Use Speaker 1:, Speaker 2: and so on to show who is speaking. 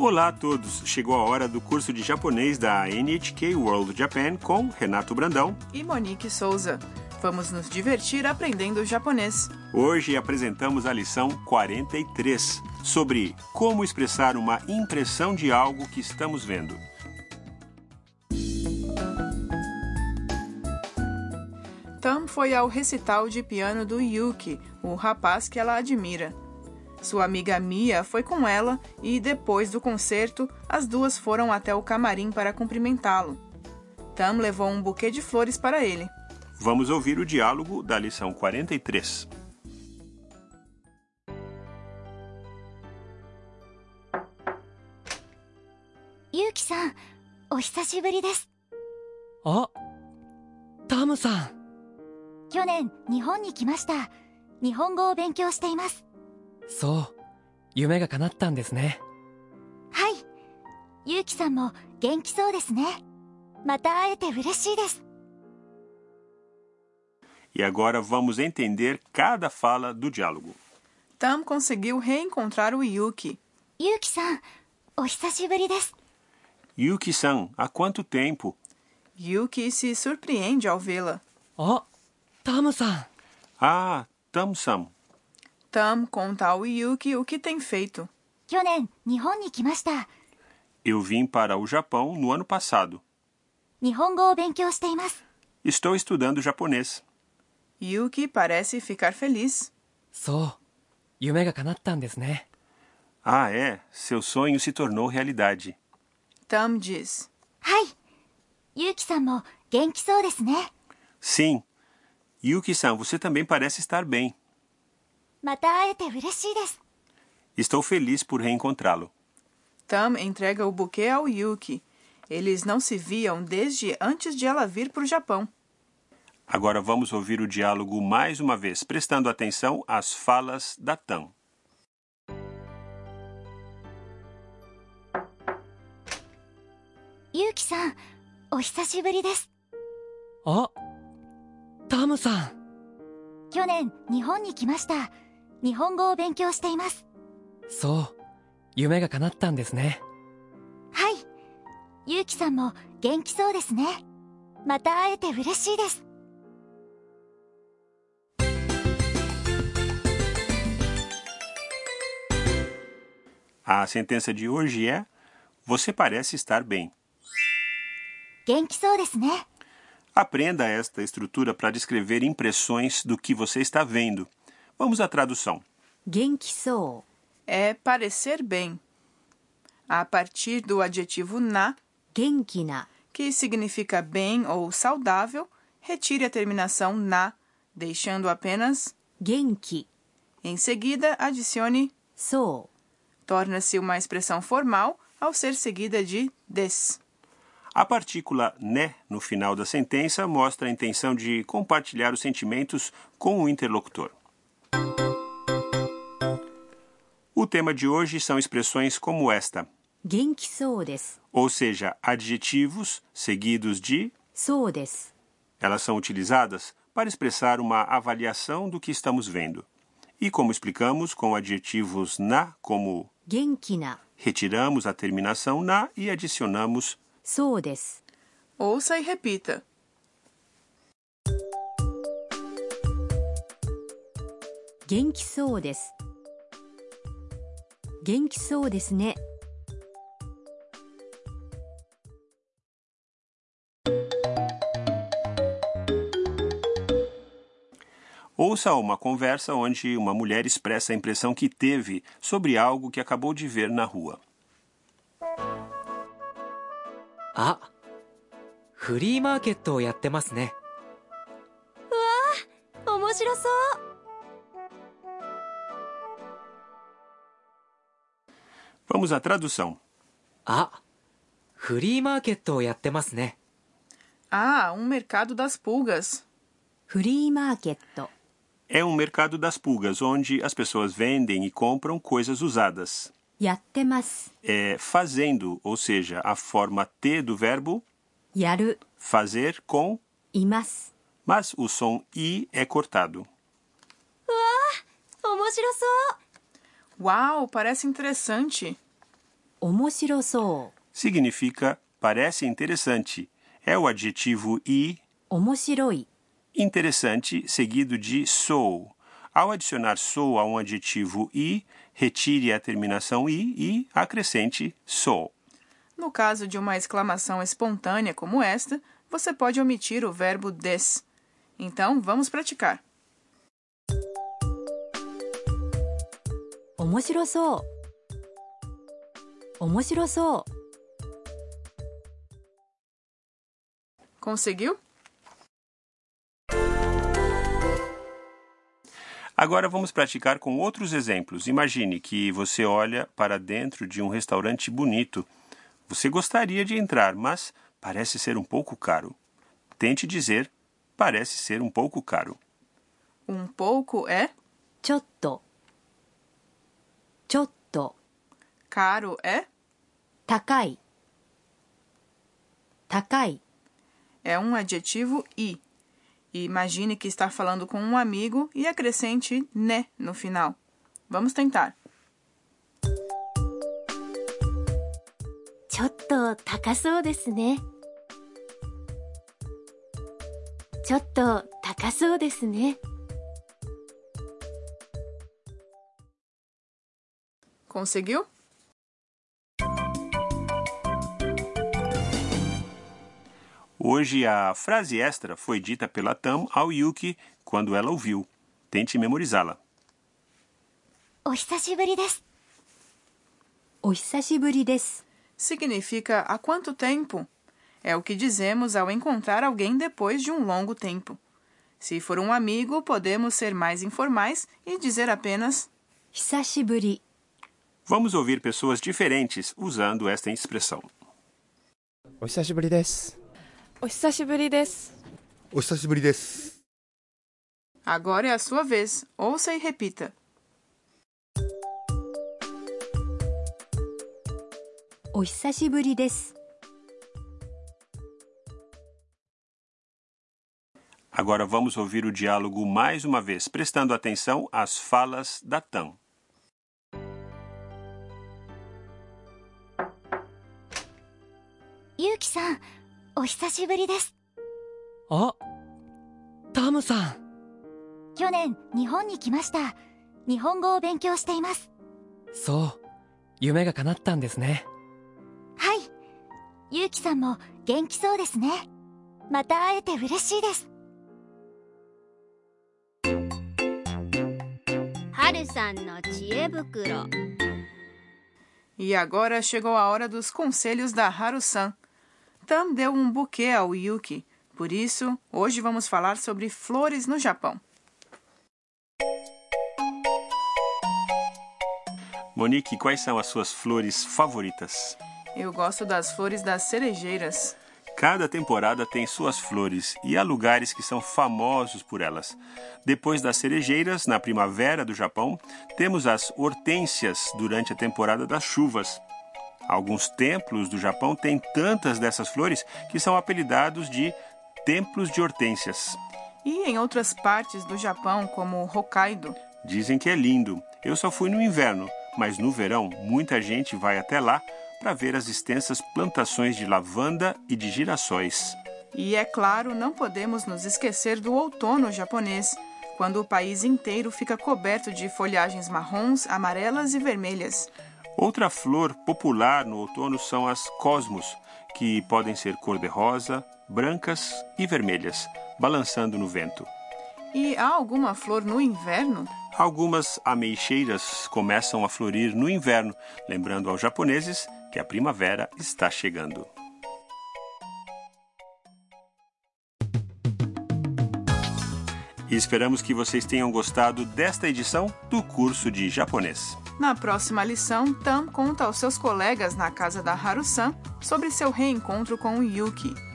Speaker 1: Olá a todos! Chegou a hora do curso de japonês da NHK World Japan com Renato Brandão.
Speaker 2: E Monique Souza. Vamos nos divertir aprendendo japonês.
Speaker 1: Hoje apresentamos a lição 43 sobre como expressar uma impressão de algo que estamos vendo.
Speaker 2: Tam foi ao recital de piano do Yuki, o rapaz que ela admira. Sua amiga Mia foi com ela e, depois do concerto, as duas foram até o camarim para cumprimentá-lo. Tam levou um buquê de flores para ele.
Speaker 1: Vamos ouvir o diálogo da lição 43.
Speaker 3: ゆうきさんお久しぶりです
Speaker 4: あタムさん
Speaker 3: 去年日本に来ました日本語を勉強しています
Speaker 4: そう夢が叶ったんですね
Speaker 3: はいゆうきさんも元気そうですねまた会えて嬉しいです
Speaker 1: E agora vamos entender cada fala do diálogo.
Speaker 2: Tam conseguiu reencontrar o Yuki.
Speaker 3: ゆうきさんお久しぶりです
Speaker 1: Yuki-san, há quanto tempo?
Speaker 2: Yuki se surpreende ao vê-la.
Speaker 4: あタムさん
Speaker 1: Ah, Tam-san.
Speaker 2: Tam conta ao Yuki o que tem feito.
Speaker 1: Eu vim para o Japão no ano passado. Estou estudando japonês.
Speaker 2: Yuki parece ficar feliz.
Speaker 1: Ah, é. Seu sonho se tornou realidade.
Speaker 2: Tam diz.
Speaker 1: Sim. Yuki-san, você também parece estar bem. Estou feliz por reencontrá-lo.
Speaker 2: Tam entrega o buquê ao Yuki. Eles não se viam desde antes de ela vir para o Japão.
Speaker 1: Agora vamos ouvir o diálogo mais uma vez, prestando atenção às falas da Tam.
Speaker 3: ゆうきさんお久しぶりです
Speaker 4: あタムさん
Speaker 3: 去年日本に来ました 日本語を勉強しています
Speaker 4: そう夢が叶ったんですね
Speaker 3: はいゆうきさんも元気そうですねまた会えて嬉しいです
Speaker 1: A sentença de hoje é: Você parece estar bem.
Speaker 3: 元気そうですね
Speaker 1: Aprenda esta estrutura para descrever impressões do que você está vendo. Vamos à tradução.
Speaker 3: Genki-sou
Speaker 2: é parecer bem. A partir do adjetivo na,
Speaker 3: genki na,
Speaker 2: que significa bem ou saudável, retire a terminação na, deixando apenas
Speaker 3: genki.
Speaker 2: Em seguida, adicione
Speaker 3: sou.
Speaker 2: Torna-se uma expressão formal ao ser seguida de des.
Speaker 1: A partícula né no final da sentença mostra a intenção de compartilhar os sentimentos com o interlocutor. tema de hoje são expressões como esta. Ou seja, adjetivos seguidos de Elas são utilizadas para expressar uma avaliação do que estamos vendo. E como explicamos com adjetivos na como retiramos a terminação na e adicionamos
Speaker 2: Ouça e repita.
Speaker 3: Genki sou 元気そうですね
Speaker 1: Ouça uma conversa onde uma mulher expressa a impressão que teve sobre algo que acabou de ver na rua.
Speaker 5: あフリーマーケットをやってますね
Speaker 3: 面白そう
Speaker 1: Vamos à tradução.
Speaker 5: Ah, free market
Speaker 2: Ah, um mercado das pulgas.
Speaker 3: Free market.
Speaker 1: É um mercado das pulgas onde as pessoas vendem e compram coisas usadas. É fazendo, ou seja, a forma T do verbo
Speaker 3: yaru.
Speaker 1: Fazer com
Speaker 3: imasu.
Speaker 1: Mas o som i é cortado. Uau!
Speaker 3: 面白そう
Speaker 2: Uau, parece interessante.
Speaker 6: Omoshirosou
Speaker 1: significa parece interessante. É o adjetivo i
Speaker 6: omoshiroi,
Speaker 1: interessante, seguido de sou. Ao adicionar sou a um adjetivo i, retire a terminação i e acrescente sou.
Speaker 2: No caso de uma exclamação espontânea como esta, você pode omitir o verbo des. Então, vamos praticar.
Speaker 6: 面白そう面白そう
Speaker 2: Conseguiu?
Speaker 1: Agora vamos praticar com outros exemplos. Imagine que você olha para dentro de um restaurante bonito. Você gostaria de entrar, mas parece ser um pouco caro. Tente dizer parece ser um pouco caro.
Speaker 2: Um pouco é,
Speaker 6: ちょっと ちょっと
Speaker 2: caro é,
Speaker 6: 高い高い
Speaker 2: é um adjetivo i. E imagine que está falando com um amigo e acrescente né no final. Vamos tentar.
Speaker 3: ちょっと高そうですねちょっと高そうですね
Speaker 2: Conseguiu?
Speaker 1: Hoje a frase extra foi dita pela Tam ao Yuki quando ela ouviu. Tente memorizá-la.
Speaker 3: お久しぶりです
Speaker 6: お久しぶりです
Speaker 2: Significa há quanto tempo? É o que dizemos ao encontrar alguém depois de um longo tempo. Se for um amigo, podemos ser mais informais e dizer apenas
Speaker 6: 久しぶり
Speaker 1: Vamos ouvir pessoas diferentes usando esta expressão.
Speaker 2: Agora é a sua vez. Ouça e repita.
Speaker 1: Agora vamos ouvir o diálogo mais uma vez, prestando atenção às falas da TAM.
Speaker 3: ゆうきさんお久しぶりです。
Speaker 4: あタムさん。
Speaker 3: 去年日本に来ました。日本語を勉強しています。
Speaker 4: そう夢が叶ったんですね。
Speaker 3: はい。ゆうきさんも元気そうですね。また会えて嬉しいです。
Speaker 7: 春さんの知恵袋。
Speaker 2: E agora chegou a hora dos conselhos da Haru-san. Tam deu um buquê ao Yuki. Por isso, hoje vamos falar sobre flores no Japão.
Speaker 1: Monique, quais são as suas flores favoritas?
Speaker 2: Eu gosto das flores das cerejeiras.
Speaker 1: Cada temporada tem suas flores e há lugares que são famosos por elas. Depois das cerejeiras, na primavera do Japão, temos as hortênsias durante a temporada das chuvas. Alguns templos do Japão têm tantas dessas flores que são apelidados de templos de hortênsias.
Speaker 2: E em outras partes do Japão, como Hokkaido,
Speaker 1: Dizem que é lindo. Eu só fui no inverno, mas no verão muita gente vai até lá para ver as extensas plantações de lavanda e de girassóis.
Speaker 2: E é claro, não podemos nos esquecer do outono japonês, quando o país inteiro fica coberto de folhagens marrons, amarelas e vermelhas.
Speaker 1: Outra flor popular no outono são as cosmos, que podem ser cor-de-rosa, brancas e vermelhas, balançando no vento.
Speaker 2: E há alguma flor no inverno?
Speaker 1: Algumas ameixeiras começam a florir no inverno, lembrando aos japoneses que a primavera está chegando. E esperamos que vocês tenham gostado desta edição do curso de japonês.
Speaker 2: Na próxima lição, Tam conta aos seus colegas na casa da Haru-san sobre seu reencontro com Yuki.